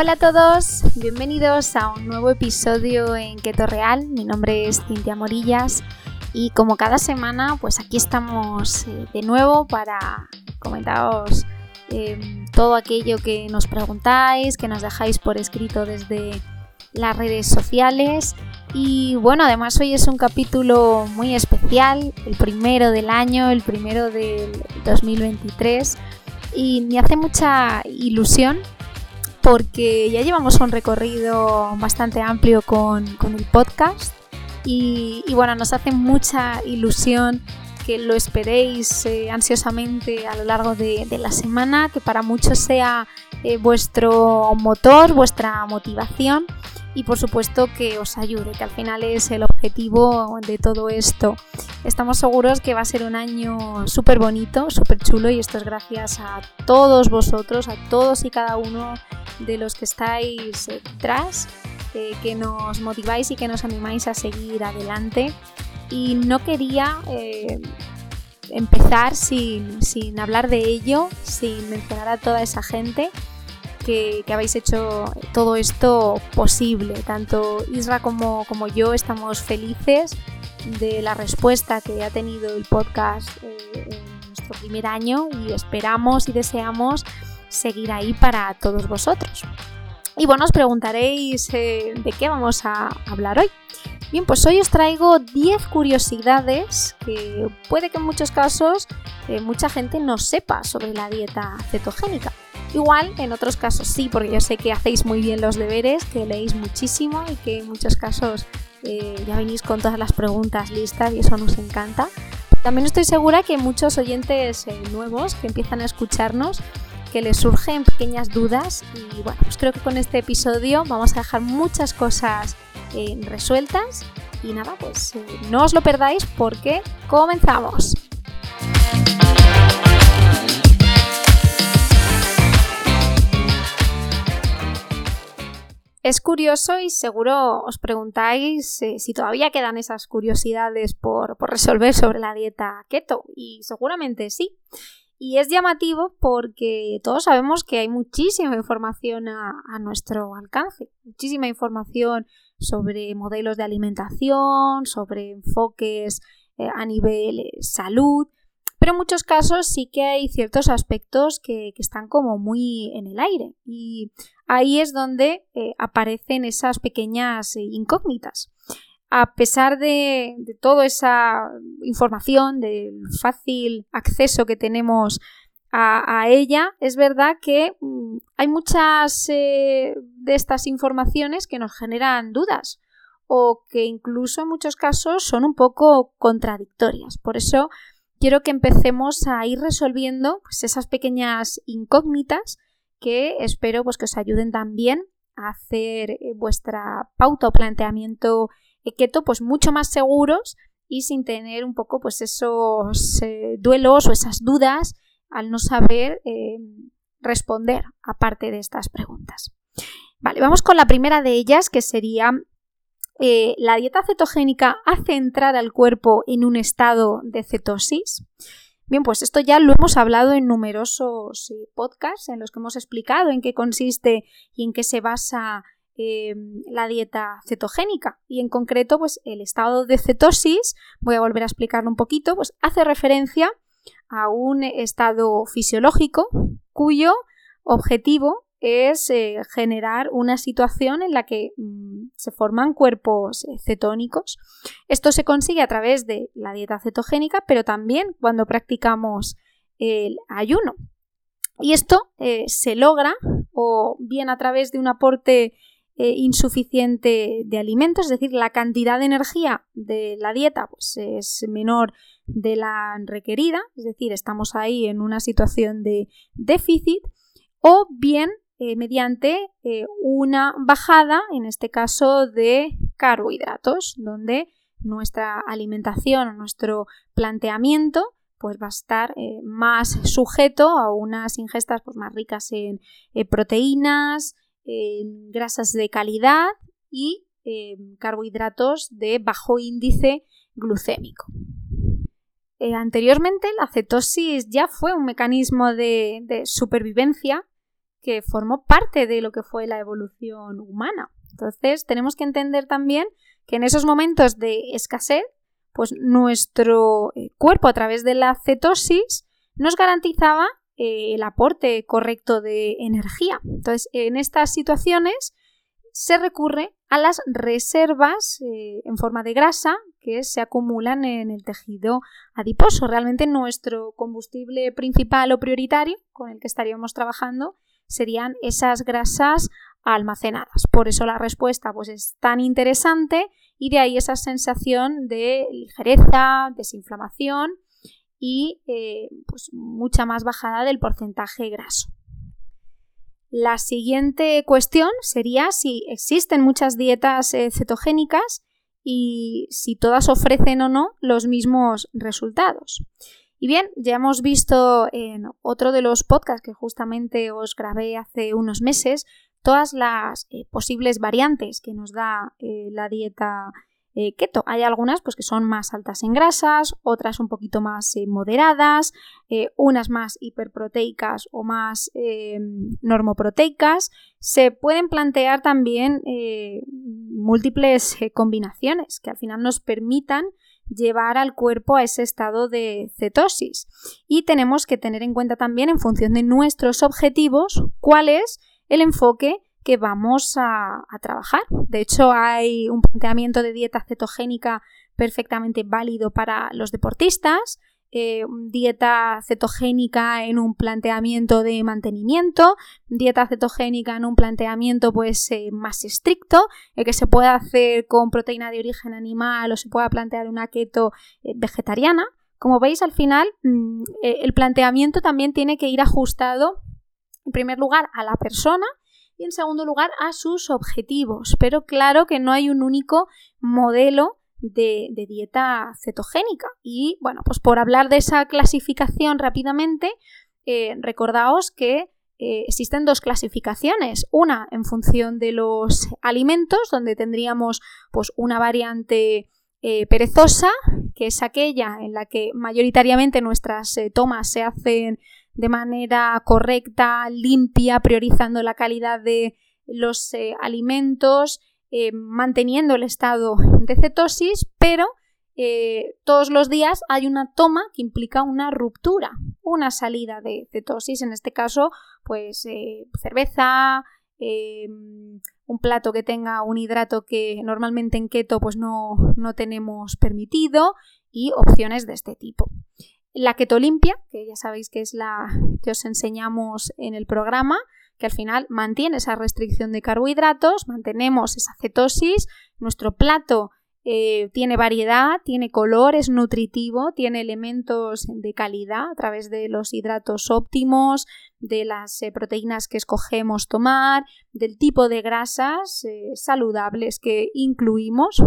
Hola a todos, bienvenidos a un nuevo episodio en Keto Real. Mi nombre es Cintia Morillas y como cada semana, pues aquí estamos eh, de nuevo para comentaros eh, todo aquello que nos preguntáis, que nos dejáis por escrito desde las redes sociales. Y bueno, además hoy es un capítulo muy especial, el primero del año, el primero del 2023. Y me hace mucha ilusión porque ya llevamos un recorrido bastante amplio con, el podcast y, bueno, nos hace mucha ilusión que lo esperéis eh, ansiosamente a lo largo de, la semana, que para muchos sea eh, vuestro motor, vuestra motivación y por supuesto que os ayude, que al final es el objetivo de todo esto. Estamos seguros que va a ser un año súper bonito, súper chulo y esto es gracias a todos vosotros, a todos y cada uno de los que estáis detrás, eh, que nos motiváis y que nos animáis a seguir adelante. Y no quería eh, empezar sin, sin hablar de ello, sin mencionar a toda esa gente que, habéis hecho todo esto posible. Tanto Isra como, yo estamos felices de la respuesta que ha tenido el podcast eh, en nuestro primer año y esperamos y deseamos seguir ahí para todos vosotros. Y bueno, os preguntaréis eh, de qué vamos a hablar hoy. Bien, pues hoy os traigo 10 curiosidades que puede que en muchos casos eh, mucha gente no sepa sobre la dieta cetogénica. Igual en otros casos sí, porque yo sé que hacéis muy bien los deberes, que leéis muchísimo y que en muchos casos eh, ya venís con todas las preguntas listas y eso nos encanta. También estoy segura que muchos oyentes eh, nuevos que empiezan a escucharnos, que les surgen pequeñas dudas y bueno, pues creo que con este episodio vamos a dejar muchas cosas eh, resueltas y nada, pues no os lo perdáis porque comenzamos. Es curioso y seguro os preguntáis eh, si todavía quedan esas curiosidades por, resolver sobre la dieta keto y seguramente sí. Y es llamativo porque todos sabemos que hay muchísima información a, nuestro alcance, muchísima información sobre modelos de alimentación, sobre enfoques eh, a nivel eh, salud, pero en muchos casos sí que hay ciertos aspectos que, están como muy en el aire y ahí es donde eh, aparecen esas pequeñas eh, incógnitas. A pesar de, toda esa información, del fácil acceso que tenemos a, ella, es verdad que mm, hay muchas eh, de estas informaciones que nos generan dudas o que incluso en muchos casos son un poco contradictorias. Por eso quiero que empecemos a ir resolviendo pues, esas pequeñas incógnitas que espero pues, que os ayuden también a hacer eh, vuestra pauta o planteamiento keto pues mucho más seguros y sin tener un poco pues esos eh, duelos o esas dudas al no saber eh, responder aparte de estas preguntas. Vale, vamos con la primera de ellas que sería eh, la dieta cetogénica hace entrar al cuerpo en un estado de cetosis. Bien, pues esto ya lo hemos hablado en numerosos eh, podcasts en los que hemos explicado en qué consiste y en qué se basa eh, la dieta cetogénica. Y en concreto, pues el estado de cetosis, voy a volver a explicarlo un poquito, pues hace referencia a un estado fisiológico cuyo objetivo es eh, generar una situación en la que mm, se forman cuerpos eh, cetónicos. Esto se consigue a través de la dieta cetogénica, pero también cuando practicamos el ayuno. Y esto eh, se logra o bien a través de un aporte insuficiente de alimentos, es decir, la cantidad de energía de la dieta pues, es menor de la requerida, es decir, estamos ahí en una situación de déficit, o bien eh, mediante eh, una bajada, en este caso, de carbohidratos, donde nuestra alimentación, nuestro planteamiento, pues va a estar eh, más sujeto a unas ingestas pues, más ricas en proteínas, en grasas de calidad y carbohidratos de bajo índice glucémico. anteriormente, la cetosis ya fue un mecanismo de supervivencia que formó parte de lo que fue la evolución humana. Entonces, tenemos que entender también que en esos momentos de escasez, pues nuestro eh, cuerpo a través de la cetosis nos garantizaba eh, el aporte correcto de energía. Entonces, en estas situaciones se recurre a las reservas eh, en forma de grasa que se acumulan en el tejido adiposo. Realmente nuestro combustible principal o prioritario con el que estaríamos trabajando serían esas grasas almacenadas. Por eso la respuesta pues, es tan interesante y de ahí esa sensación de ligereza, desinflamación y eh, pues mucha más bajada del porcentaje graso. La siguiente cuestión sería si existen muchas dietas eh, cetogénicas y si todas ofrecen o no los mismos resultados. Y bien, ya hemos visto en otro de los podcasts que justamente os grabé hace unos meses todas las eh, posibles variantes que nos da la dieta eh, keto. Hay algunas pues, que son más altas en grasas, otras un poquito más eh, moderadas, eh, unas más hiperproteicas o más normoproteicas. Se pueden plantear también múltiples combinaciones que al final nos permitan llevar al cuerpo a ese estado de cetosis. Y tenemos que tener en cuenta también, en función de nuestros objetivos, cuál es el enfoque que vamos a, trabajar. De hecho, hay un planteamiento de dieta cetogénica perfectamente válido para los deportistas, eh, dieta cetogénica en un planteamiento de mantenimiento, dieta cetogénica en un planteamiento pues eh, más estricto, el que se pueda hacer con proteína de origen animal o se pueda plantear una keto eh, vegetariana. Como veis, al final mm, el planteamiento también tiene que ir ajustado, en primer lugar, a la persona, y en segundo lugar a sus objetivos. Pero claro que no hay un único modelo de, dieta cetogénica. Y bueno, pues por hablar de esa clasificación rápidamente, eh, recordaos que eh, existen dos clasificaciones. Una en función de los alimentos, donde tendríamos pues una variante eh, perezosa, que es aquella en la que mayoritariamente nuestras tomas se hacen de manera correcta, limpia, priorizando la calidad de los alimentos, eh, manteniendo el estado de cetosis, pero eh, todos los días hay una toma que implica una ruptura, una salida de cetosis, en este caso, pues cerveza, un plato que tenga un hidrato que normalmente en keto pues no, no tenemos permitido y opciones de este tipo. La keto limpia, que ya sabéis que es la que os enseñamos en el programa, que al final mantiene esa restricción de carbohidratos, mantenemos esa cetosis, nuestro plato eh, tiene variedad, tiene color, es nutritivo, tiene elementos de calidad a través de los hidratos óptimos, de las eh, proteínas que escogemos tomar, del tipo de grasas eh, saludables que incluimos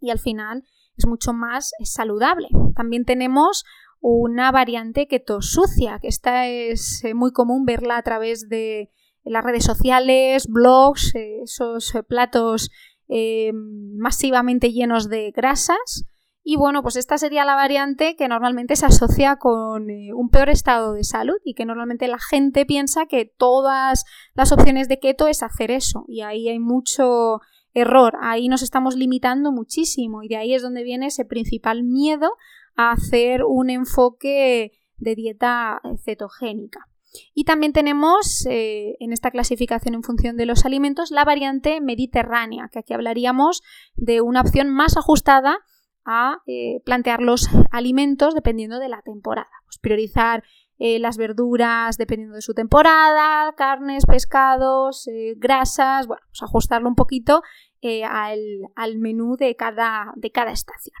y al final es mucho más saludable. También tenemos una variante keto sucia, que esta es muy común verla a través de las redes sociales, blogs, eh, esos eh, platos masivamente llenos de grasas. Y bueno, pues esta sería la variante que normalmente se asocia con un peor estado de salud y que normalmente la gente piensa que todas las opciones de keto es hacer eso. Y ahí hay mucho error, ahí nos estamos limitando muchísimo y de ahí es donde viene ese principal miedo a hacer un enfoque de dieta cetogénica. Y también tenemos eh, en esta clasificación en función de los alimentos la variante mediterránea, que aquí hablaríamos de una opción más ajustada a eh, plantear los alimentos dependiendo de la temporada. Pues priorizar eh, las verduras dependiendo de su temporada, carnes, pescados, grasas, bueno, pues ajustarlo un poquito al, al, menú de cada, de cada estación.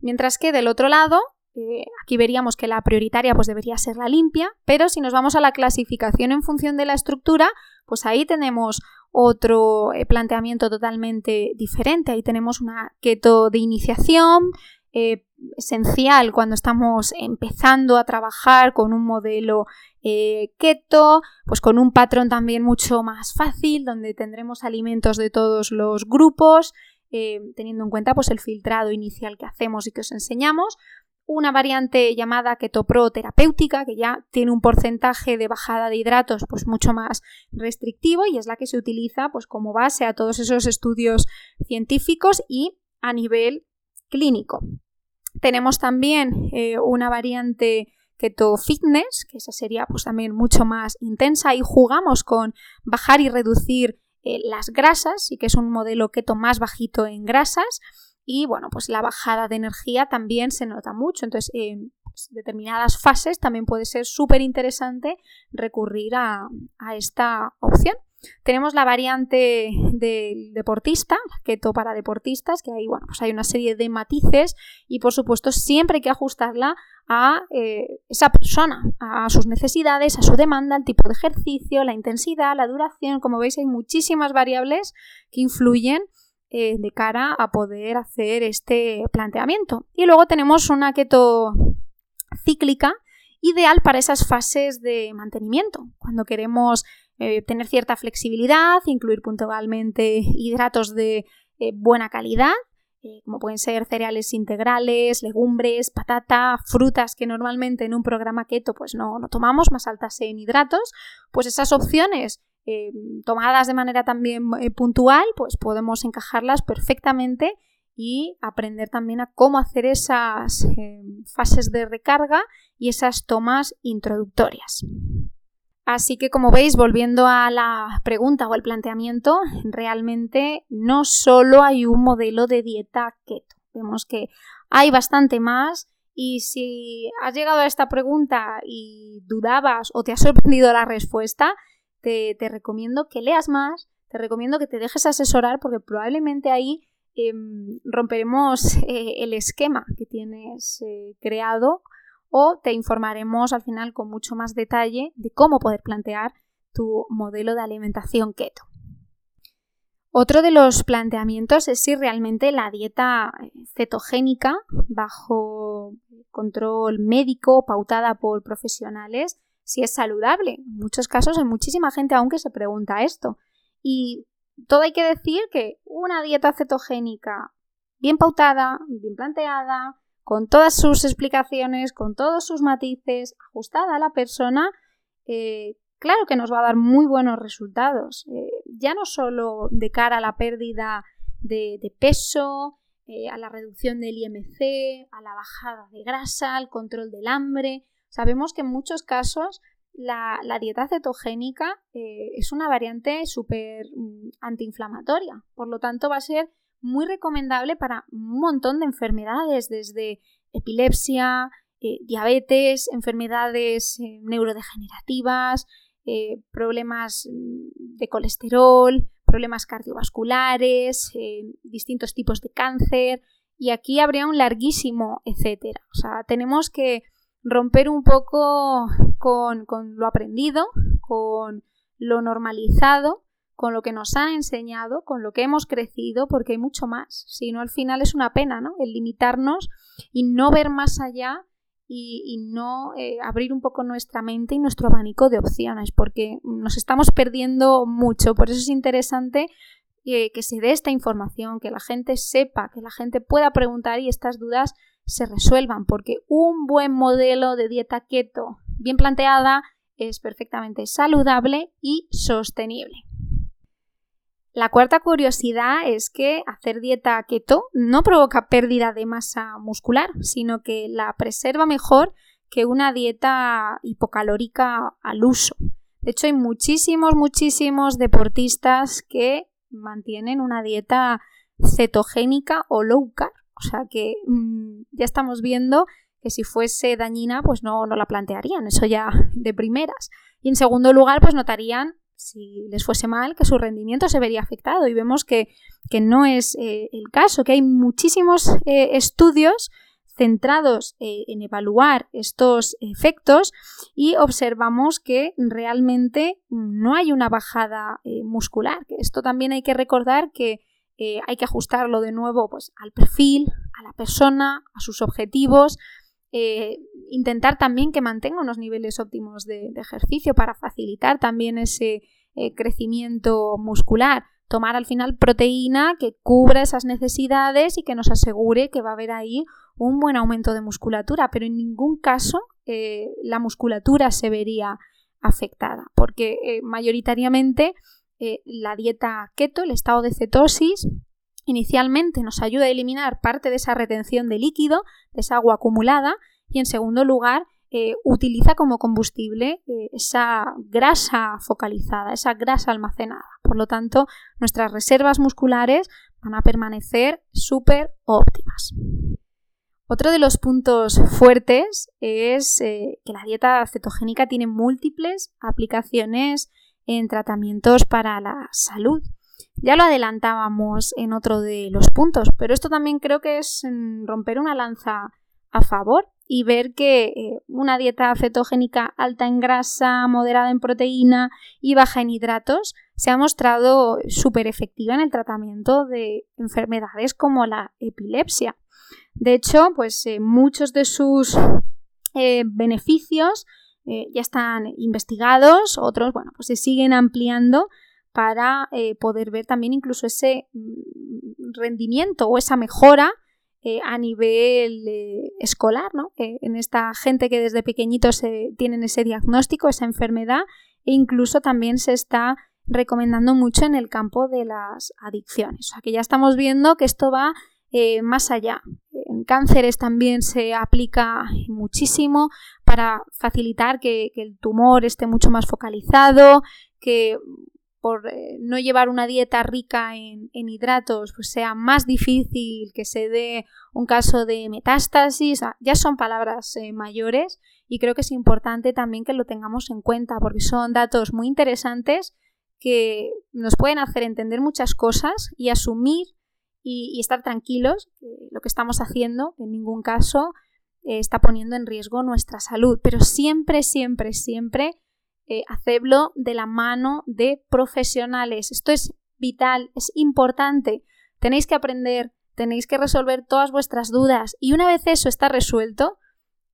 Mientras que del otro lado, eh, aquí veríamos que la prioritaria pues debería ser la limpia, pero si nos vamos a la clasificación en función de la estructura, pues ahí tenemos otro eh, planteamiento totalmente diferente. Ahí tenemos una keto de iniciación, eh, esencial cuando estamos empezando a trabajar con un modelo keto, pues con un patrón también mucho más fácil, donde tendremos alimentos de todos los grupos, teniendo en cuenta pues, el filtrado inicial que hacemos y que os enseñamos. Una variante llamada ketopro terapéutica, que ya tiene un porcentaje de bajada de hidratos pues mucho más restrictivo y es la que se utiliza pues como base a todos esos estudios científicos y a nivel clínico. Tenemos también eh, una variante keto fitness, que esa sería pues también mucho más intensa y jugamos con bajar y reducir eh, las grasas y que es un modelo keto más bajito en grasas y bueno, pues la bajada de energía también se nota mucho. Entonces, en determinadas fases también puede ser súper interesante recurrir a, esta opción. Tenemos la variante del deportista, keto para deportistas, que ahí bueno, pues hay una serie de matices y por supuesto siempre hay que ajustarla a eh, esa persona, a sus necesidades, a su demanda, al tipo de ejercicio, la intensidad, la duración. Como veis hay muchísimas variables que influyen eh, de cara a poder hacer este planteamiento. Y luego tenemos una keto cíclica ideal para esas fases de mantenimiento, cuando queremos eh, tener cierta flexibilidad, incluir puntualmente hidratos de eh, buena calidad, como pueden ser cereales integrales, legumbres, patata, frutas que normalmente en un programa keto pues no, no tomamos, más altas en hidratos, pues esas opciones eh, tomadas de manera también eh, puntual, pues podemos encajarlas perfectamente y aprender también a cómo hacer esas eh, fases de recarga y esas tomas introductorias. Así que como veis, volviendo a la pregunta o al planteamiento, realmente no solo hay un modelo de dieta keto. Vemos que hay bastante más y si has llegado a esta pregunta y dudabas o te ha sorprendido la respuesta, te, recomiendo que leas más, te recomiendo que te dejes asesorar porque probablemente ahí em, romperemos eh, el esquema que tienes eh, creado o te informaremos al final con mucho más detalle de cómo poder plantear tu modelo de alimentación keto. Otro de los planteamientos es si realmente la dieta eh, cetogénica bajo control médico pautada por profesionales si es saludable. En muchos casos hay muchísima gente aún que se pregunta esto. Y todo hay que decir que una dieta cetogénica bien pautada, bien planteada, con todas sus explicaciones, con todos sus matices, ajustada a la persona, eh, claro que nos va a dar muy buenos resultados. Eh, ya no solo de cara a la pérdida de, peso, eh, a la reducción del IMC, a la bajada de grasa, al control del hambre, Sabemos que en muchos casos la, dieta cetogénica eh, es una variante súper mm, antiinflamatoria, por lo tanto va a ser muy recomendable para un montón de enfermedades, desde epilepsia, eh, diabetes, enfermedades eh, neurodegenerativas, problemas mm, de colesterol, problemas cardiovasculares, distintos tipos de cáncer, y aquí habría un larguísimo etcétera. O sea, tenemos que romper un poco con, lo aprendido, con lo normalizado, con lo que nos han enseñado, con lo que hemos crecido, porque hay mucho más. Si no, al final es una pena, ¿no? El limitarnos y no ver más allá y, no eh, abrir un poco nuestra mente y nuestro abanico de opciones, porque nos estamos perdiendo mucho. Por eso es interesante eh, que se dé esta información, que la gente sepa, que la gente pueda preguntar y estas dudas se resuelvan, porque un buen modelo de dieta keto bien planteada es perfectamente saludable y sostenible. La cuarta curiosidad es que hacer dieta keto no provoca pérdida de masa muscular, sino que la preserva mejor que una dieta hipocalórica al uso. De hecho, hay muchísimos, muchísimos deportistas que mantienen una dieta cetogénica o low carb o sea que mm, ya estamos viendo que si fuese dañina, pues no, no la plantearían, eso ya de primeras. Y en segundo lugar, pues notarían, si les fuese mal, que su rendimiento se vería afectado. Y vemos que, no es eh, el caso, que hay muchísimos eh, estudios centrados eh, en evaluar estos efectos y observamos que realmente no hay una bajada muscular. Esto también hay que recordar que eh, hay que ajustarlo de nuevo pues, al perfil, a la persona, a sus objetivos. Eh, intentar también que mantenga unos niveles óptimos de, ejercicio para facilitar también ese eh, crecimiento muscular. Tomar al final proteína que cubra esas necesidades y que nos asegure que va a haber ahí un buen aumento de musculatura, pero en ningún caso la musculatura se vería afectada, porque eh, la dieta keto, el estado de cetosis, inicialmente nos ayuda a eliminar parte de esa retención de líquido, de esa agua acumulada, y en segundo lugar eh, utiliza como combustible eh, esa grasa focalizada, esa grasa almacenada. Por lo tanto, nuestras reservas musculares van a permanecer súper óptimas. Otro de los puntos fuertes es que la dieta cetogénica tiene múltiples aplicaciones en tratamientos para la salud. Ya lo adelantábamos en otro de los puntos, pero esto también creo que es mm, romper una lanza a favor y ver que eh, una dieta cetogénica alta en grasa, moderada en proteína y baja en hidratos se ha mostrado súper efectiva en el tratamiento de enfermedades como la epilepsia. De hecho, pues eh, muchos de sus eh, beneficios ya están investigados, otros, bueno, pues se siguen ampliando para poder ver también incluso ese mm, rendimiento o esa mejora eh, a nivel eh, escolar, ¿no? en esta gente que desde pequeñitos tienen ese diagnóstico, esa enfermedad, e incluso también se está recomendando mucho en el campo de las adicciones. O sea que ya estamos viendo que esto va eh, más allá. En cánceres también se aplica muchísimo para facilitar que, que el tumor esté mucho más focalizado, que por eh, no llevar una dieta rica en, hidratos, pues sea más difícil que se dé un caso de metástasis. Ya son palabras eh, mayores y creo que es importante también que lo tengamos en cuenta porque son datos muy interesantes que nos pueden hacer entender muchas cosas y asumir y, estar tranquilos que lo que estamos haciendo en ningún caso eh, está poniendo en riesgo nuestra salud. Pero siempre, siempre, siempre eh, hacerlo de la mano de profesionales. Esto es vital, es importante. Tenéis que aprender, tenéis que resolver todas vuestras dudas y una vez eso está resuelto,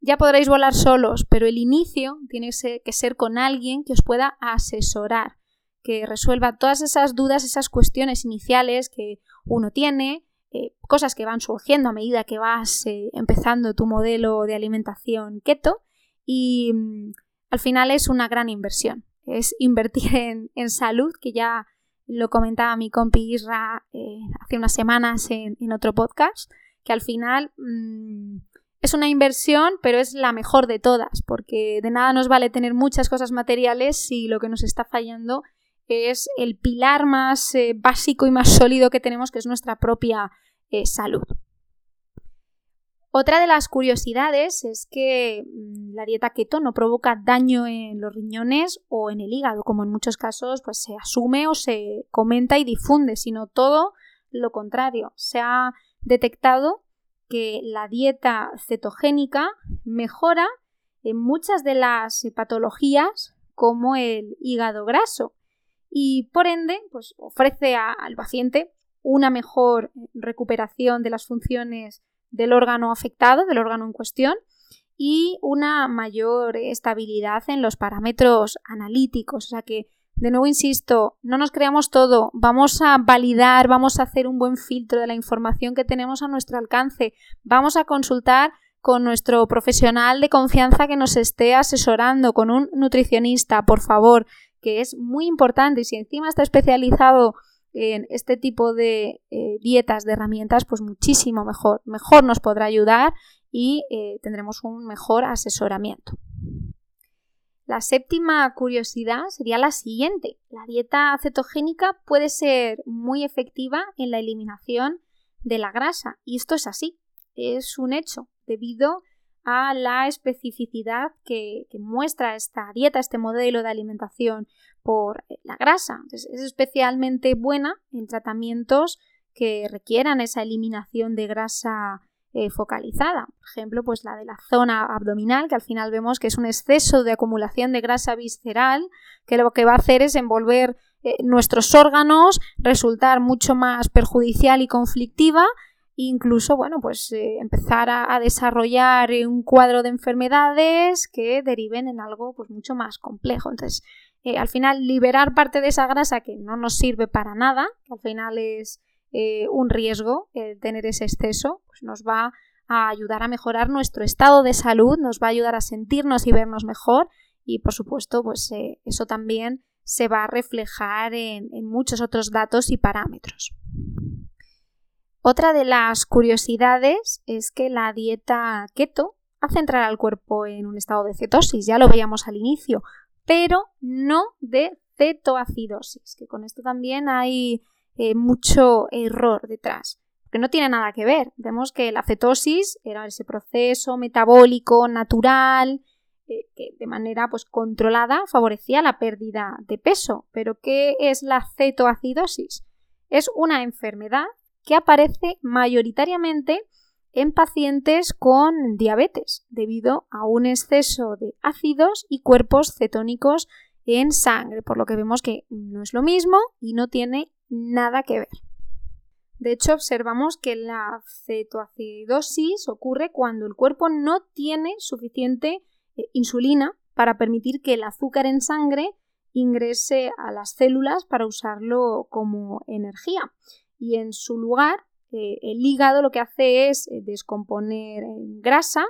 ya podréis volar solos, pero el inicio tiene que ser con alguien que os pueda asesorar, que resuelva todas esas dudas, esas cuestiones iniciales que uno tiene, eh, cosas que van surgiendo a medida que vas eh, empezando tu modelo de alimentación keto y mm, al final es una gran inversión. Es invertir en, salud, que ya lo comentaba mi compi Isra eh, hace unas semanas en, otro podcast, que al final mm, es una inversión, pero es la mejor de todas, porque de nada nos vale tener muchas cosas materiales si lo que nos está fallando es el pilar más eh, básico y más sólido que tenemos, que es nuestra propia eh, salud. Otra de las curiosidades es que mm, la dieta keto no provoca daño en los riñones o en el hígado, como en muchos casos pues, se asume o se comenta y difunde, sino todo lo contrario. Se ha detectado que la dieta cetogénica mejora en muchas de las patologías como el hígado graso y por ende pues, ofrece al paciente una mejor recuperación de las funciones del órgano afectado, del órgano en cuestión, y una mayor estabilidad en los parámetros analíticos. O sea que, de nuevo insisto, no nos creamos todo, vamos a validar, vamos a hacer un buen filtro de la información que tenemos a nuestro alcance, vamos a consultar con nuestro profesional de confianza que nos esté asesorando, con un nutricionista, por favor, que es muy importante y si encima está especializado en este tipo de eh, dietas, de herramientas, pues muchísimo mejor. Mejor nos podrá ayudar y eh, tendremos un mejor asesoramiento. La séptima curiosidad sería la siguiente. La dieta cetogénica puede ser muy efectiva en la eliminación de la grasa y esto es así, es un hecho debido a la especificidad que, muestra esta dieta, este modelo de alimentación por eh, la grasa. es especialmente buena en tratamientos que requieran esa eliminación de grasa eh, focalizada. Por ejemplo, pues la de la zona abdominal, que al final vemos que es un exceso de acumulación de grasa visceral, que lo que va a hacer es envolver eh, nuestros órganos, resultar mucho más perjudicial y conflictiva incluso, bueno, pues eh, empezar a, desarrollar un cuadro de enfermedades que deriven en algo pues mucho más complejo. Entonces, eh, al final, liberar parte de esa grasa que no nos sirve para nada, al final es eh, un riesgo tener ese exceso, pues nos va a ayudar a mejorar nuestro estado de salud, nos va a ayudar a sentirnos y vernos mejor y por supuesto pues eso también se va a reflejar en, muchos otros datos y parámetros. Otra de las curiosidades es que la dieta keto hace entrar al cuerpo en un estado de cetosis, ya lo veíamos al inicio, pero no de cetoacidosis, que con esto también hay eh, mucho error detrás, que no tiene nada que ver. Vemos que la cetosis era ese proceso metabólico natural que de manera pues, controlada favorecía la pérdida de peso. Pero ¿qué es la cetoacidosis? Es una enfermedad que aparece mayoritariamente en pacientes con diabetes debido a un exceso de ácidos y cuerpos cetónicos en sangre, por lo que vemos que no es lo mismo y no tiene nada que ver. De hecho, observamos que la cetoacidosis ocurre cuando el cuerpo no tiene suficiente eh, insulina para permitir que el azúcar en sangre ingrese a las células para usarlo como energía. Y en su lugar, eh, el hígado lo que hace es eh, descomponer grasa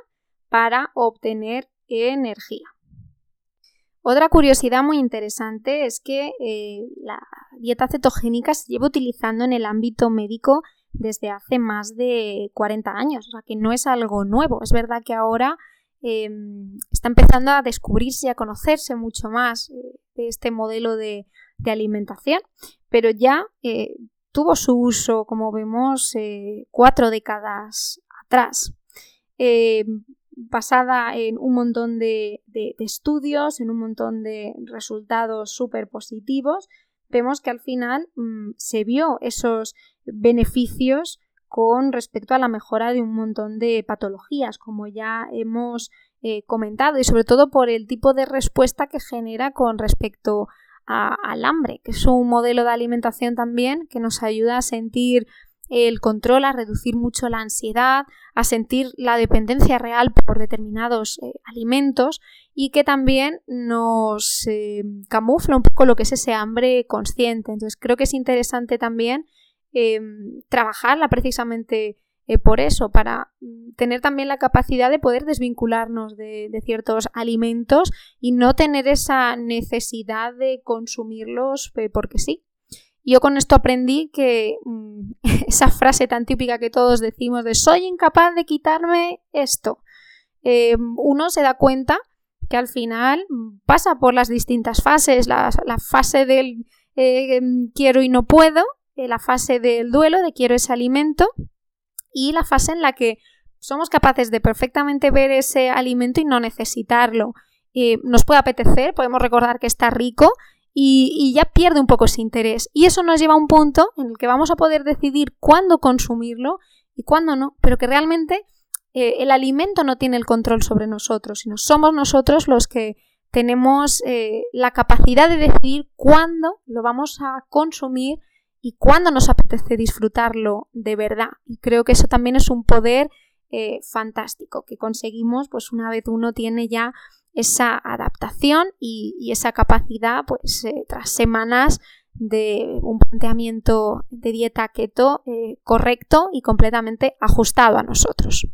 para obtener energía. Otra curiosidad muy interesante es que la dieta cetogénica se lleva utilizando en el ámbito médico desde hace más de 40 años, o sea que no es algo nuevo. Es verdad que ahora Em, está empezando a descubrirse y a conocerse mucho más eh, de este modelo de, alimentación, pero ya eh, tuvo su uso, como vemos, eh, cuatro décadas atrás, em, basada en un montón de, estudios, en un montón de resultados súper positivos, vemos que al final mm, se vio esos beneficios con respecto a la mejora de un montón de patologías, como ya hemos eh, comentado, y sobre todo por el tipo de respuesta que genera con respecto al hambre, que es un modelo de alimentación también que nos ayuda a sentir el control, a reducir mucho la ansiedad, a sentir la dependencia real por determinados eh, alimentos y que también nos eh, camufla un poco lo que es ese hambre consciente. Entonces creo que es interesante también Em, trabajarla precisamente eh, por eso, para mm, tener también la capacidad de poder desvincularnos de, ciertos alimentos y no tener esa necesidad de consumirlos eh, porque sí. Yo con esto aprendí que mm, esa frase tan típica que todos decimos de soy incapaz de quitarme esto, em, uno se da cuenta que al final mm, pasa por las distintas fases, la, fase del eh, quiero y no puedo, la fase del duelo, de quiero ese alimento, y la fase en la que somos capaces de perfectamente ver ese alimento y no necesitarlo. Eh, nos puede apetecer, podemos recordar que está rico y, ya pierde un poco ese interés. Y eso nos lleva a un punto en el que vamos a poder decidir cuándo consumirlo y cuándo no, pero que realmente eh, el alimento no tiene el control sobre nosotros, sino somos nosotros los que tenemos eh, la capacidad de decidir cuándo lo vamos a consumir y cuándo nos apetece disfrutarlo de verdad. Y creo que eso también es un poder eh, fantástico que conseguimos pues una vez uno tiene ya esa adaptación y, esa capacidad pues eh, tras semanas de un planteamiento de dieta keto eh, correcto y completamente ajustado a nosotros.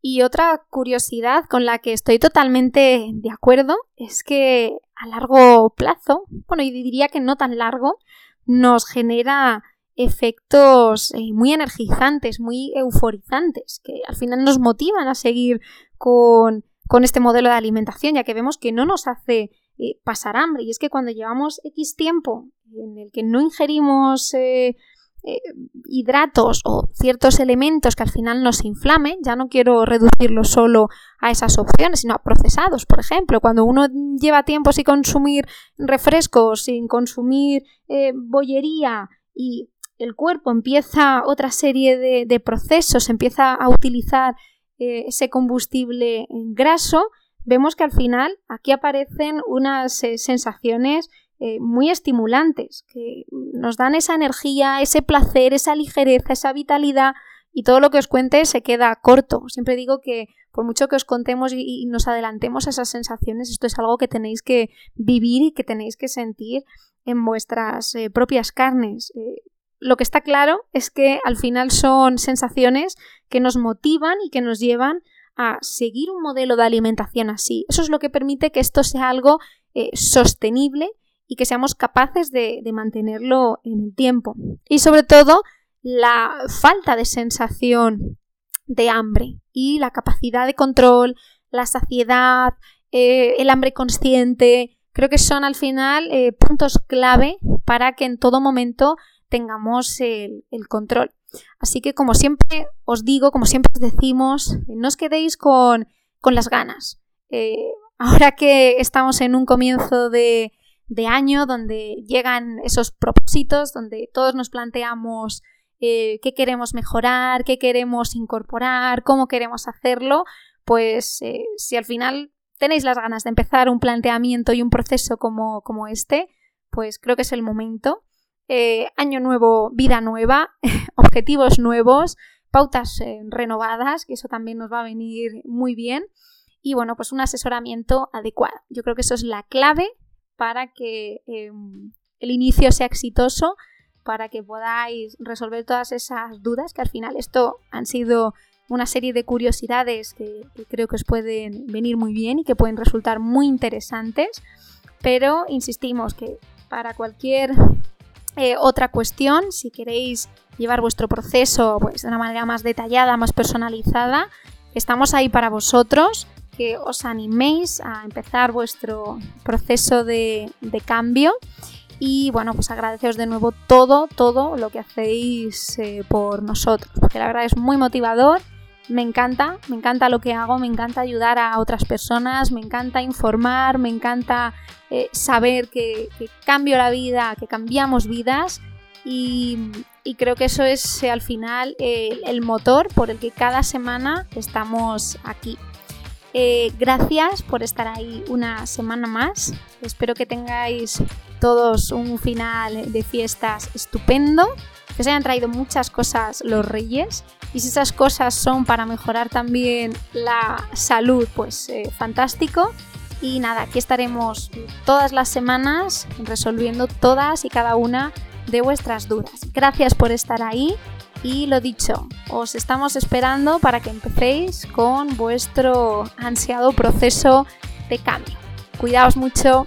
Y otra curiosidad con la que estoy totalmente de acuerdo es que a largo plazo, bueno, y diría que no tan largo, nos genera efectos eh, muy energizantes, muy euforizantes, que al final nos motivan a seguir con, este modelo de alimentación, ya que vemos que no nos hace eh, pasar hambre. Y es que cuando llevamos X tiempo en el que no ingerimos eh, hidratos o ciertos elementos que al final nos inflamen, ya no quiero reducirlo solo a esas opciones, sino a procesados, por ejemplo, cuando uno lleva tiempo sin consumir refrescos, sin consumir bollería y el cuerpo empieza otra serie de, procesos, empieza a utilizar eh, ese combustible graso, vemos que al final aquí aparecen unas eh, sensaciones eh, muy estimulantes, que nos dan esa energía, ese placer, esa ligereza, esa vitalidad y todo lo que os cuente se queda corto. Siempre digo que por mucho que os contemos y, nos adelantemos a esas sensaciones, esto es algo que tenéis que vivir y que tenéis que sentir en vuestras propias carnes. lo que está claro es que al final son sensaciones que nos motivan y que nos llevan a seguir un modelo de alimentación así. Eso es lo que permite que esto sea algo eh, sostenible y que seamos capaces de, mantenerlo en el tiempo. Y sobre todo, la falta de sensación de hambre y la capacidad de control, la saciedad, eh, el hambre consciente, creo que son al final eh, puntos clave para que en todo momento tengamos el, control. Así que como siempre os digo, como siempre os decimos, no os quedéis con, las ganas. Eh, ahora que estamos en un comienzo de, de, año donde llegan esos propósitos, donde todos nos planteamos qué queremos mejorar, qué queremos incorporar, cómo queremos hacerlo, pues si al final tenéis las ganas de empezar un planteamiento y un proceso como, como este, pues creo que es el momento. Eh, año nuevo, vida nueva, objetivos nuevos, pautas eh, renovadas, que eso también nos va a venir muy bien. Y bueno, pues un asesoramiento adecuado. Yo creo que eso es la clave para que em, el inicio sea exitoso, para que podáis resolver todas esas dudas, que al final esto han sido una serie de curiosidades que, creo que os pueden venir muy bien y que pueden resultar muy interesantes, pero insistimos que para cualquier eh, otra cuestión, si queréis llevar vuestro proceso pues, de una manera más detallada, más personalizada, estamos ahí para vosotros, que os animéis a empezar vuestro proceso de, cambio. Y bueno, pues agradeceros de nuevo todo, todo lo que hacéis eh, por nosotros, porque la verdad es muy motivador me encanta, me encanta lo que hago, me encanta ayudar a otras personas, me encanta informar, me encanta eh, saber que, cambio la vida, que cambiamos vidas y, creo que eso es eh, al final el motor por el que cada semana estamos aquí. Eh, gracias por estar ahí una semana más. Espero que tengáis todos un final de fiestas estupendo, que os hayan traído muchas cosas los reyes y si esas cosas son para mejorar también la salud, pues eh, fantástico. Y nada, aquí estaremos todas las semanas resolviendo todas y cada una de vuestras dudas. Gracias por estar ahí y lo dicho, os estamos esperando para que empecéis con vuestro ansiado proceso de cambio. Cuidaos mucho.